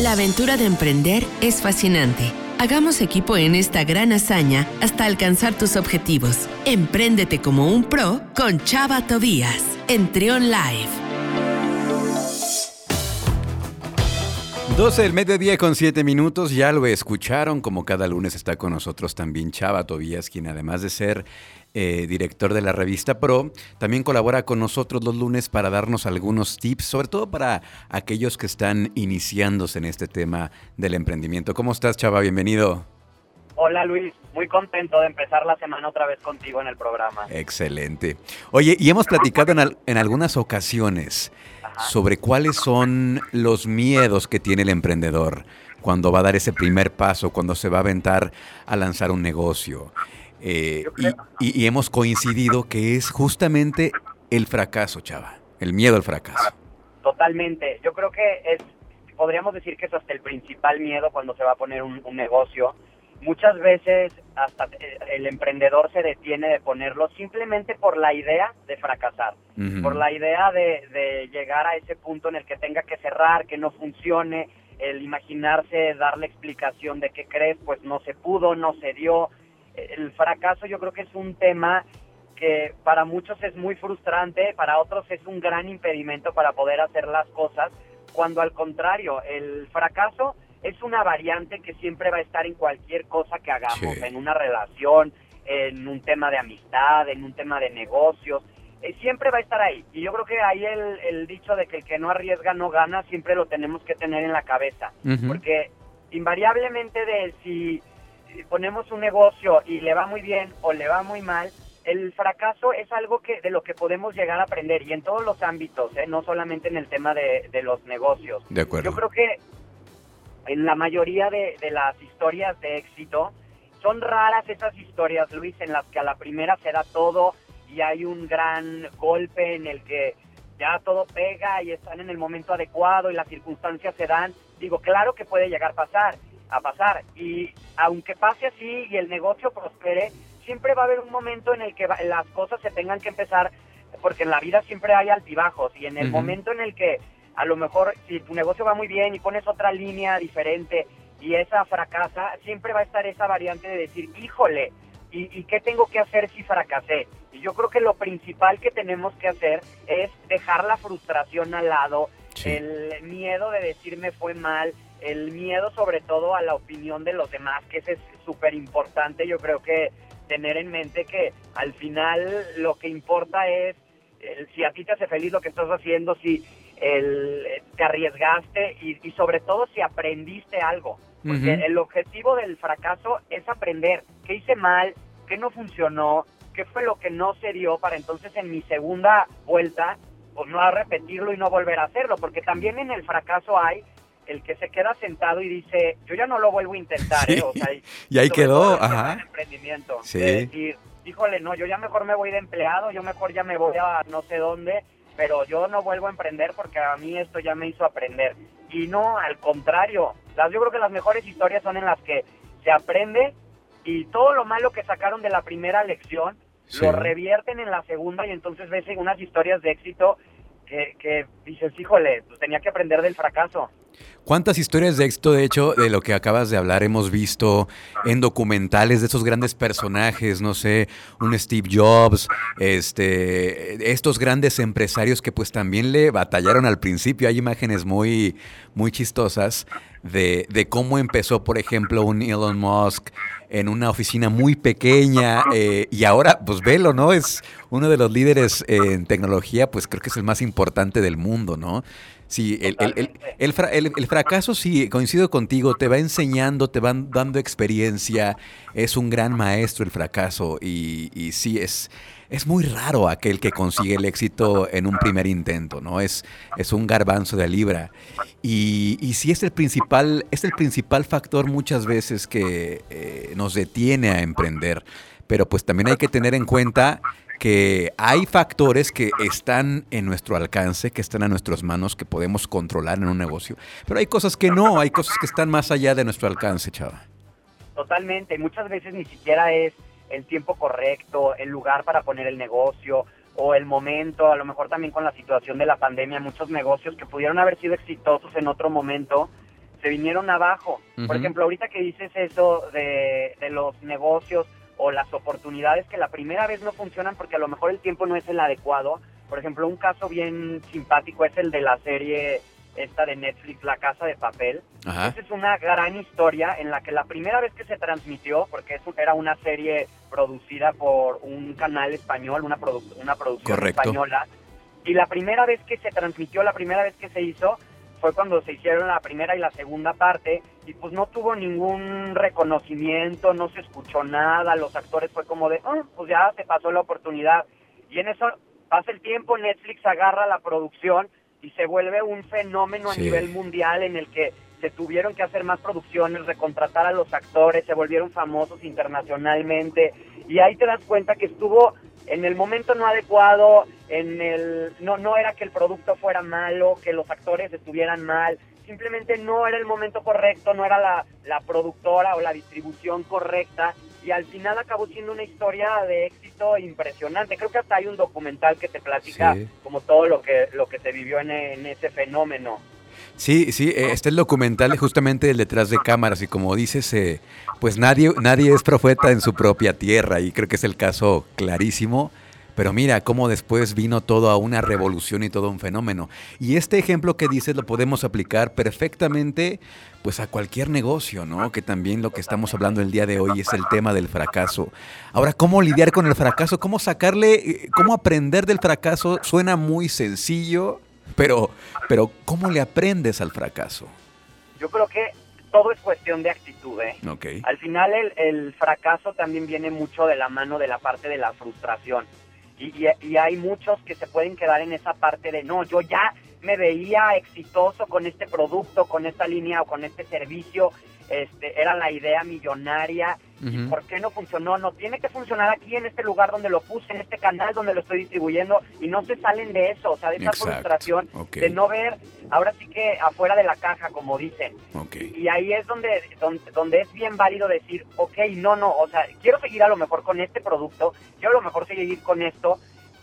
La aventura de emprender es fascinante. Hagamos equipo en esta gran hazaña hasta alcanzar tus objetivos. Empréndete como un pro con Chava Tobías en Trion Live. 12 del mediodía con 7 minutos, ya lo escucharon, como cada lunes está con nosotros también Chava Tobías, quien además de ser eh, director de la revista Pro, también colabora con nosotros los lunes para darnos algunos tips, sobre todo para aquellos que están iniciándose en este tema del emprendimiento. ¿Cómo estás, Chava? Bienvenido. Hola Luis, muy contento de empezar la semana otra vez contigo en el programa. Excelente. Oye, y hemos platicado en, en algunas ocasiones sobre cuáles son los miedos que tiene el emprendedor cuando va a dar ese primer paso, cuando se va a aventar a lanzar un negocio. Eh, y, hemos coincidido que es justamente el fracaso, chava, el miedo al fracaso. Totalmente. Yo creo que es, podríamos decir que es hasta el principal miedo cuando se va a poner un, negocio. Muchas veces hasta eh, el emprendedor se detiene de ponerlo simplemente por la idea de fracasar, por la idea de, de llegar a ese punto en el que tenga que cerrar, que no funcione, el imaginarse darle explicación de qué crees, pues no se pudo, no se dio, el fracaso yo creo que es un tema que para muchos es muy frustrante, para otros es un gran impedimento para poder hacer las cosas, cuando al contrario, el fracaso es una variante que siempre va a estar en cualquier cosa que hagamos, en una relación, en un tema de amistad, en un tema de negocios, eh, siempre va a estar ahí. Y yo creo que ahí el, dicho de que el que no arriesga no gana, siempre lo tenemos que tener en la cabeza, porque invariablemente de si ponemos un negocio y le va muy bien o le va muy mal, el fracaso es algo que de lo que podemos llegar a aprender y en todos los ámbitos, ¿eh? no solamente en el tema de, los negocios. De acuerdo. Yo creo que en la mayoría de, las historias de éxito son raras esas historias, Luis, en las que a la primera se da todo y hay un gran golpe en el que ya todo pega y están en el momento adecuado y las circunstancias se dan. Digo, claro que puede llegar a pasar a pasar. Y aunque pase así y el negocio prospere, siempre va a haber un momento en el que las cosas se tengan que empezar, porque en la vida siempre hay altibajos y en el momento en el que a lo mejor si tu negocio va muy bien y pones otra línea diferente y esa fracasa, siempre va a estar esa variante de decir, híjole, ¿y, qué tengo que hacer si fracasé? Y yo creo que lo principal que tenemos que hacer es dejar la frustración al lado, el miedo de decirme fue mal, el miedo sobre todo a la opinión de los demás, que ese es súper importante. Yo creo que tener en mente que al final lo que importa es si a ti te hace feliz lo que estás haciendo, si el, te arriesgaste y, sobre todo si aprendiste algo. Porque el objetivo del fracaso es aprender qué hice mal, qué no funcionó, qué fue lo que no se dio para entonces en mi segunda vuelta pues no repetirlo y no volver a hacerlo, porque también en el fracaso hay el que se queda sentado y dice, yo ya no lo vuelvo a intentar, ¿eh? y, ahí quedó, ajá. emprendimiento. Sí. decir, híjole, no, yo ya mejor me voy de empleado, yo mejor ya me voy a no sé dónde, pero yo no vuelvo a emprender porque a mí esto ya me hizo aprender. Y no, al contrario, las, yo creo que las mejores historias son en las que se aprende y todo lo malo que sacaron de la primera lección lo revierten en la segunda y entonces ves unas historias de éxito que, dices, híjole, pues tenía que aprender del fracaso. ¿Cuántas historias de éxito, de hecho, de lo que acabas de hablar, hemos visto en documentales de esos grandes personajes, no sé, un Steve Jobs, este, estos grandes empresarios que pues también le batallaron al principio? Hay imágenes muy, muy chistosas de, de cómo empezó, por ejemplo, un Elon Musk en una oficina muy pequeña eh, y ahora, pues velo, ¿no? Es uno de los líderes en tecnología, pues creo que es el más importante del mundo, ¿no? Sí, el, el, el, el, fracaso, sí, coincido contigo, te va enseñando, te van dando experiencia, es un gran maestro el fracaso y, y sí, es, es muy raro aquel que consigue el éxito en un primer intento, ¿no? Es, es un garbanzo de libra. Y, y sí es el principal, es el principal factor muchas veces que eh, nos detiene a emprender. Pero pues también hay que tener en cuenta que hay factores que están en nuestro alcance, que están a nuestras manos, que podemos controlar en un negocio, pero hay cosas que no, hay cosas que están más allá de nuestro alcance, chava. Totalmente, muchas veces ni siquiera es el tiempo correcto, el lugar para poner el negocio o el momento, a lo mejor también con la situación de la pandemia, muchos negocios que pudieron haber sido exitosos en otro momento se vinieron abajo. Por ejemplo, ahorita que dices eso de, de los negocios o las oportunidades que la primera vez no funcionan porque a lo mejor el tiempo no es el adecuado. Por ejemplo, un caso bien simpático es el de la serie esta de Netflix, La Casa de Papel. Esa es una gran historia en la que la primera vez que se transmitió, porque eso era una serie producida por un canal español, una, una producción española, y la primera vez que se transmitió, la primera vez que se hizo, fue cuando se hicieron la primera y la segunda parte, y pues no tuvo ningún reconocimiento, no se escuchó nada, los actores fue como de, oh, pues ya se pasó la oportunidad. Y en eso pasa el tiempo, Netflix agarra la producción y se vuelve un fenómeno a nivel mundial en el que se tuvieron que hacer más producciones, recontratar a los actores, se volvieron famosos internacionalmente y ahí te das cuenta que estuvo en el momento no adecuado, en el no no era que el producto fuera malo, que los actores estuvieran mal, simplemente no era el momento correcto, no era la, la productora o la distribución correcta y al final acabó siendo una historia de éxito impresionante. Creo que hasta hay un documental que te platica como todo lo que lo que se vivió en, en ese fenómeno. Sí, sí, eh, está el documental justamente detrás de cámaras y como dices, eh, pues nadie, nadie es profeta en su propia tierra y creo que es el caso clarísimo. Pero mira cómo después vino todo a una revolución y todo un fenómeno. Y este ejemplo que dices lo podemos aplicar perfectamente pues a cualquier negocio, ¿no? Que también lo que estamos hablando el día de hoy es el tema del fracaso. Ahora, ¿cómo lidiar con el fracaso? ¿Cómo sacarle, eh, cómo aprender del fracaso? Suena muy sencillo, pero, pero ¿cómo le aprendes al fracaso? Yo creo que todo es cuestión de actitud, ¿eh? Al final el, el, fracaso también viene mucho de la mano de la parte de la frustración. Y, y, y, hay muchos que se pueden quedar en esa parte de, no, yo ya me veía exitoso con este producto, con esta línea o con este servicio, este, era la idea millonaria. ¿Y por qué no funcionó? No tiene que funcionar aquí en este lugar donde lo puse, en este canal donde lo estoy distribuyendo y no se salen de eso, o sea, de esa frustración de no ver, ahora sí que afuera de la caja, como dicen. Y, ahí es donde, donde, donde es bien válido decir, ok, no, no, o sea, quiero seguir a lo mejor con este producto, quiero a lo mejor seguir con esto,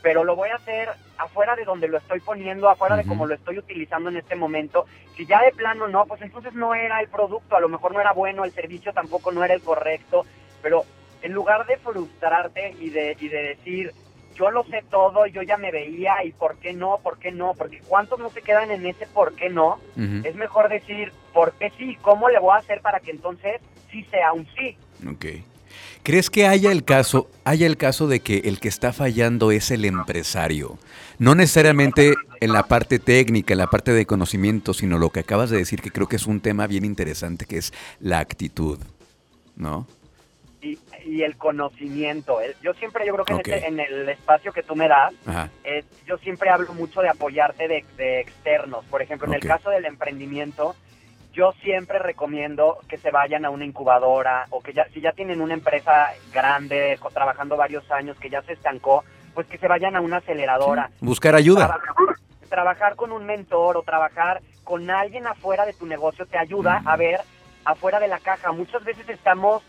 pero lo voy a hacer afuera de donde lo estoy poniendo, afuera de cómo lo estoy utilizando en este momento. Si ya de plano no, pues entonces no era el producto, a lo mejor no era bueno, el servicio tampoco no era el correcto, pero en lugar de frustrarte y de, y de decir, yo lo sé todo, yo ya me veía y por qué no, por qué no, porque cuántos no se quedan en ese por qué no, es mejor decir por qué sí, cómo le voy a hacer para que entonces sí sea un sí. Okay. ¿Crees que haya el caso, haya el caso de que el que está fallando es el empresario? No necesariamente en la parte técnica, en la parte de conocimiento, sino lo que acabas de decir, que creo que es un tema bien interesante, que es la actitud, ¿no? Y, el conocimiento. Yo siempre, yo creo que este, en, el espacio que tú me das, yo siempre hablo mucho de apoyarte de, externos. Por ejemplo, en el caso del emprendimiento, yo siempre recomiendo que se vayan a una incubadora o que ya si ya tienen una empresa grande trabajando varios años que ya se estancó, pues que se vayan a una aceleradora. Buscar ayuda. Trabajar, con un mentor o trabajar con alguien afuera de tu negocio te ayuda a ver afuera de la caja. Muchas veces estamos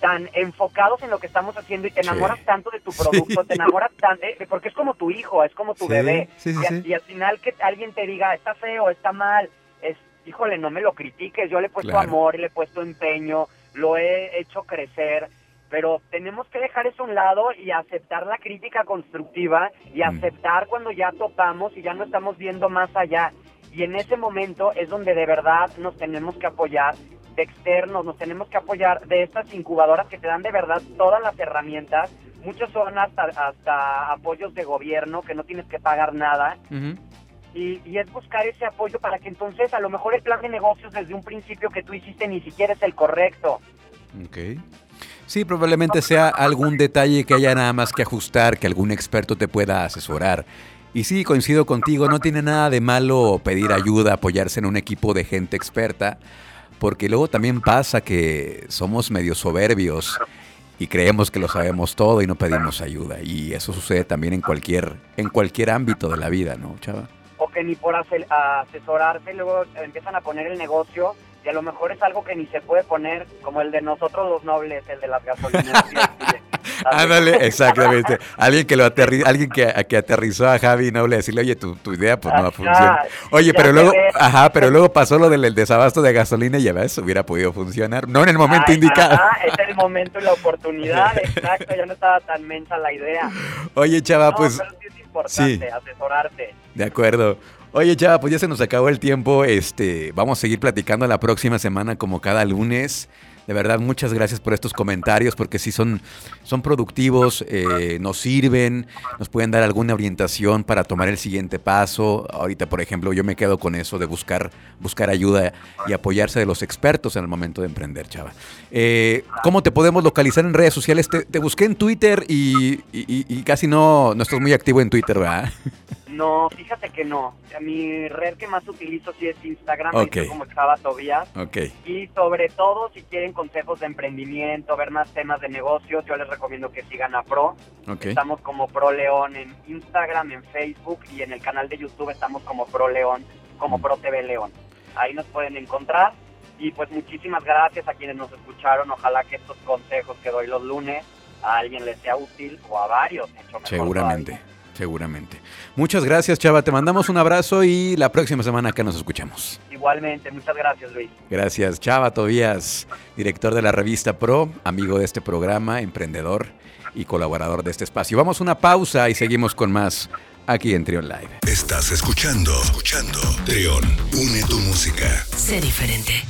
tan enfocados en lo que estamos haciendo y te enamoras tanto de tu producto, te enamoras tanto, eh, porque es como tu hijo, es como tu bebé. Y, y, al final que alguien te diga, está feo, está mal, híjole, no me lo critiques, yo le he puesto amor y le he puesto empeño, lo he hecho crecer, pero tenemos que dejar eso a un lado y aceptar la crítica constructiva y mm. aceptar cuando ya topamos y ya no estamos viendo más allá. Y en ese momento es donde de verdad nos tenemos que apoyar de externos, nos tenemos que apoyar de estas incubadoras que te dan de verdad todas las herramientas. Muchos son hasta, hasta apoyos de gobierno que no tienes que pagar nada. Y, es buscar ese apoyo para que entonces a lo mejor el plan de negocios desde un principio que tú hiciste ni siquiera es el correcto. Ok. Sí, probablemente sea algún detalle que haya nada más que ajustar, que algún experto te pueda asesorar. Y sí, coincido contigo, no tiene nada de malo pedir ayuda, apoyarse en un equipo de gente experta, porque luego también pasa que somos medio soberbios y creemos que lo sabemos todo y no pedimos ayuda. Y eso sucede también en cualquier, en cualquier ámbito de la vida, ¿no, Chava? O que ni por asesorarse luego empiezan a poner el negocio y a lo mejor es algo que ni se puede poner, como el de nosotros los nobles, el de las gasolineras. Ándale, exactamente. Alguien que lo aterri alguien que, que aterrizó a Javi no le decirle, oye, tu, tu idea pues no va a funcionar. Oye, pero luego, ajá, pero luego pasó lo del desabasto de gasolina y ya ves, hubiera podido funcionar. No en el momento indicado. Ajá, es el momento y la oportunidad, exacto, ya no estaba tan mensa la idea. Oye, chava, pues. Pero sí es importante asesorarte. De acuerdo. Oye, chava, pues ya se nos acabó el tiempo. Este, vamos a seguir platicando la próxima semana como cada lunes. De verdad, muchas gracias por estos comentarios, porque sí son, son productivos, eh, nos sirven, nos pueden dar alguna orientación para tomar el siguiente paso. Ahorita, por ejemplo, yo me quedo con eso de buscar, buscar ayuda y apoyarse de los expertos en el momento de emprender, chava. Eh, ¿Cómo te podemos localizar en redes sociales? Te, busqué en Twitter y, y, casi no, no estás muy activo en Twitter, ¿verdad? No, fíjate que no. Mi red que más utilizo sí es Instagram, como Chava Tobías. Okay. Y sobre todo, si quieren consejos de emprendimiento, ver más temas de negocios, yo les recomiendo que sigan a Pro. Estamos como Pro León en Instagram, en Facebook y en el canal de YouTube estamos como Pro León, como mm. Pro TV León. Ahí nos pueden encontrar. Y pues muchísimas gracias a quienes nos escucharon. Ojalá que estos consejos que doy los lunes a alguien les sea útil o a varios. Hecho Seguramente. Seguramente. Muchas gracias, Chava. Te mandamos un abrazo y la próxima semana acá nos escuchamos. Igualmente, muchas gracias, Luis. Gracias, Chava Tobías, director de la revista Pro, amigo de este programa, emprendedor y colaborador de este espacio. Vamos a una pausa y seguimos con más aquí en Trion Live. Estás escuchando, escuchando Trion, une tu música. Sé diferente.